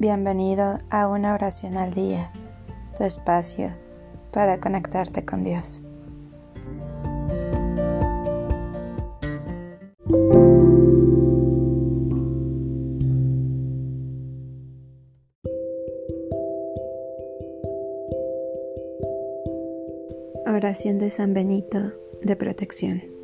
Bienvenido a una oración al día, tu espacio para conectarte con Dios. Oración de San Benito de protección.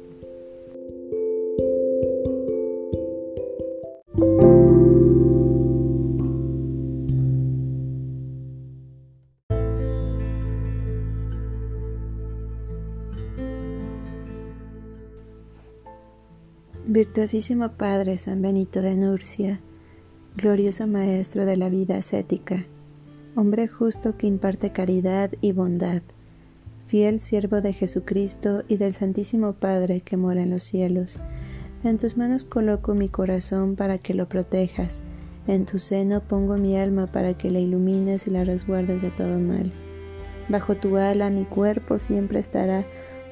Virtuosísimo Padre San Benito de Nurcia, glorioso Maestro de la vida ascética, hombre justo que imparte caridad y bondad, fiel siervo de Jesucristo y del Santísimo Padre que mora en los cielos, en tus manos coloco mi corazón para que lo protejas, en tu seno pongo mi alma para que la ilumines y la resguardes de todo mal. Bajo tu ala mi cuerpo siempre estará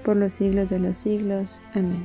por los siglos de los siglos. Amén.